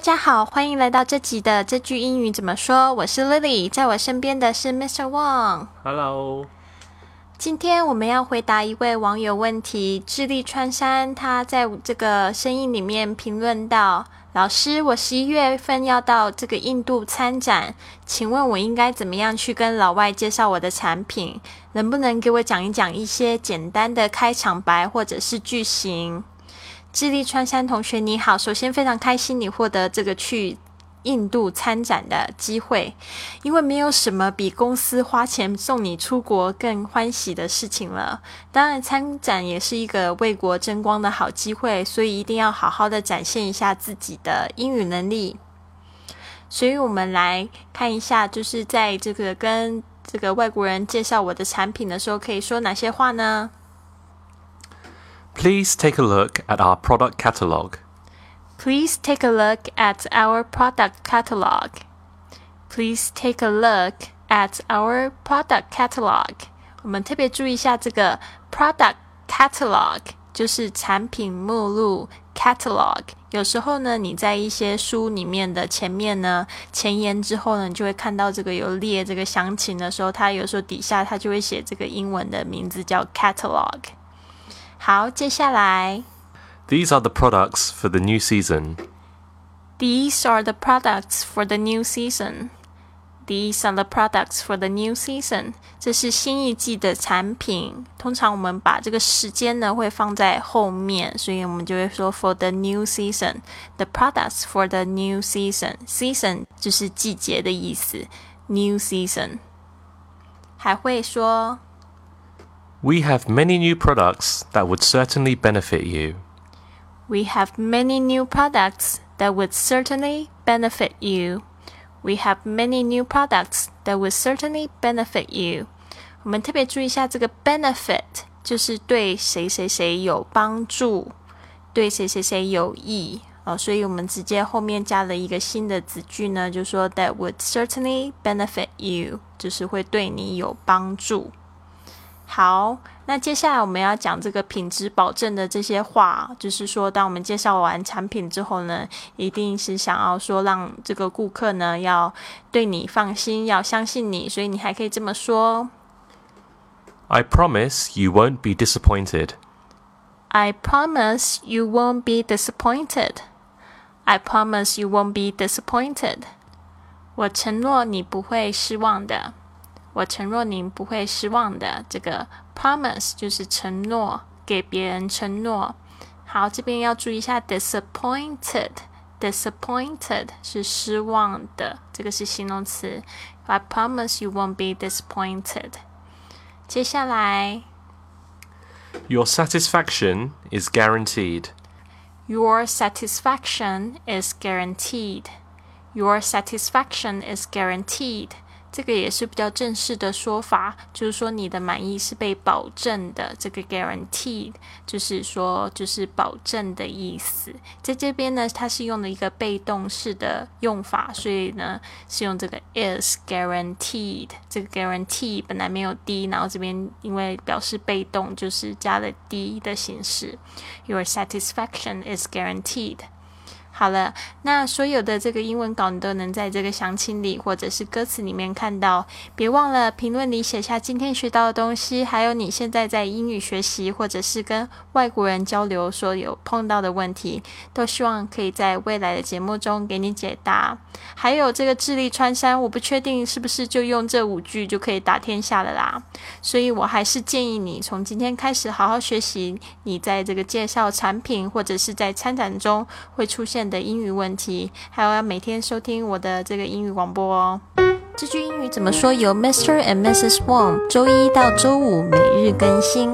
大家好，欢迎来到这集的这句英语怎么说？我是 Lily，在我身边的是 Mr. Wang。Hello，今天我们要回答一位网友问题，智利川山他在这个声音里面评论到：老师，我十一月份要到这个印度参展，请问我应该怎么样去跟老外介绍我的产品？能不能给我讲一讲一些简单的开场白或者是句型？智利川山同学你好，首先非常开心你获得这个去印度参展的机会，因为没有什么比公司花钱送你出国更欢喜的事情了。当然，参展也是一个为国争光的好机会，所以一定要好好的展现一下自己的英语能力。所以我们来看一下，就是在这个跟这个外国人介绍我的产品的时候，可以说哪些话呢？Please take a look at our product catalog. Please take a look at our product catalog. Please take a look at our product catalog. 我们特别注意一下这个 product catalog，就是产品目录 catalog。有时候呢，你在一些书里面的前面呢，前言之后呢，你就会看到这个有列这个详情的时候，它有时候底下它就会写这个英文的名字叫 catalog。好，接下来 These are the products for the new season. These are the products for the new season. These are the products for the new season. 这是新一季的产品。通常我们把这个时间呢会放在后面，所以我们就会说 for the new season. The products for the new season. Season 就是季节的意思。New season 还会说 We have many new products that would certainly benefit you. We have many new products that would certainly benefit you. We have many new products that would certainly benefit you. 我们特别注意一下这个 benefit，就是对谁谁谁有帮助，对谁谁谁有益哦。所以我们直接后面加了一个新的子句呢，就说 that would certainly benefit you，就是会对你有帮助。 好，那接下来我们要讲这个品质保证的这些话，就是说，当我们介绍完产品之后呢，一定是想要说让这个顾客呢要对你放心，要相信你，所以你还可以这么说 I promise you won't be disappointed.：I promise you won't be disappointed. I promise you won't be disappointed. 我承诺你不会失望的。我承诺您不会失望的。这个 promise 就是承诺，给别人承诺。好，这边要注意一下 disappointed。disappointed 是失望的，这个是形容词。I promise you won't be disappointed。接下来 Your satisfaction is guaranteed. Your satisfaction is guaranteed. Your satisfaction is guaranteed. 这个也是比较正式的说法，就是说你的满意是被保证的。这个 guaranteed 就是说就是保证的意思。在这边呢，它是用了一个被动式的用法，所以呢是用这个 is guaranteed。这个 guarantee 本来没有 d，然后这边因为表示被动，就是加了 d 的形式。Your satisfaction is guaranteed. 好了，那所有的这个英文稿你都能在这个详情里或者是歌词里面看到。别忘了评论里写下今天学到的东西，还有你现在在英语学习或者是跟外国人交流所有碰到的问题，都希望可以在未来的节目中给你解答。还有这个智力穿山，我不确定是不是就用这五句就可以打天下了啦，所以我还是建议你从今天开始好好学习，你在这个介绍产品或者是在参展中会出现的英语问题，还有要每天收听我的这个英语广播哦。这句英语怎么说？由 Mr. and Mrs. Wong 周一到周五每日更新。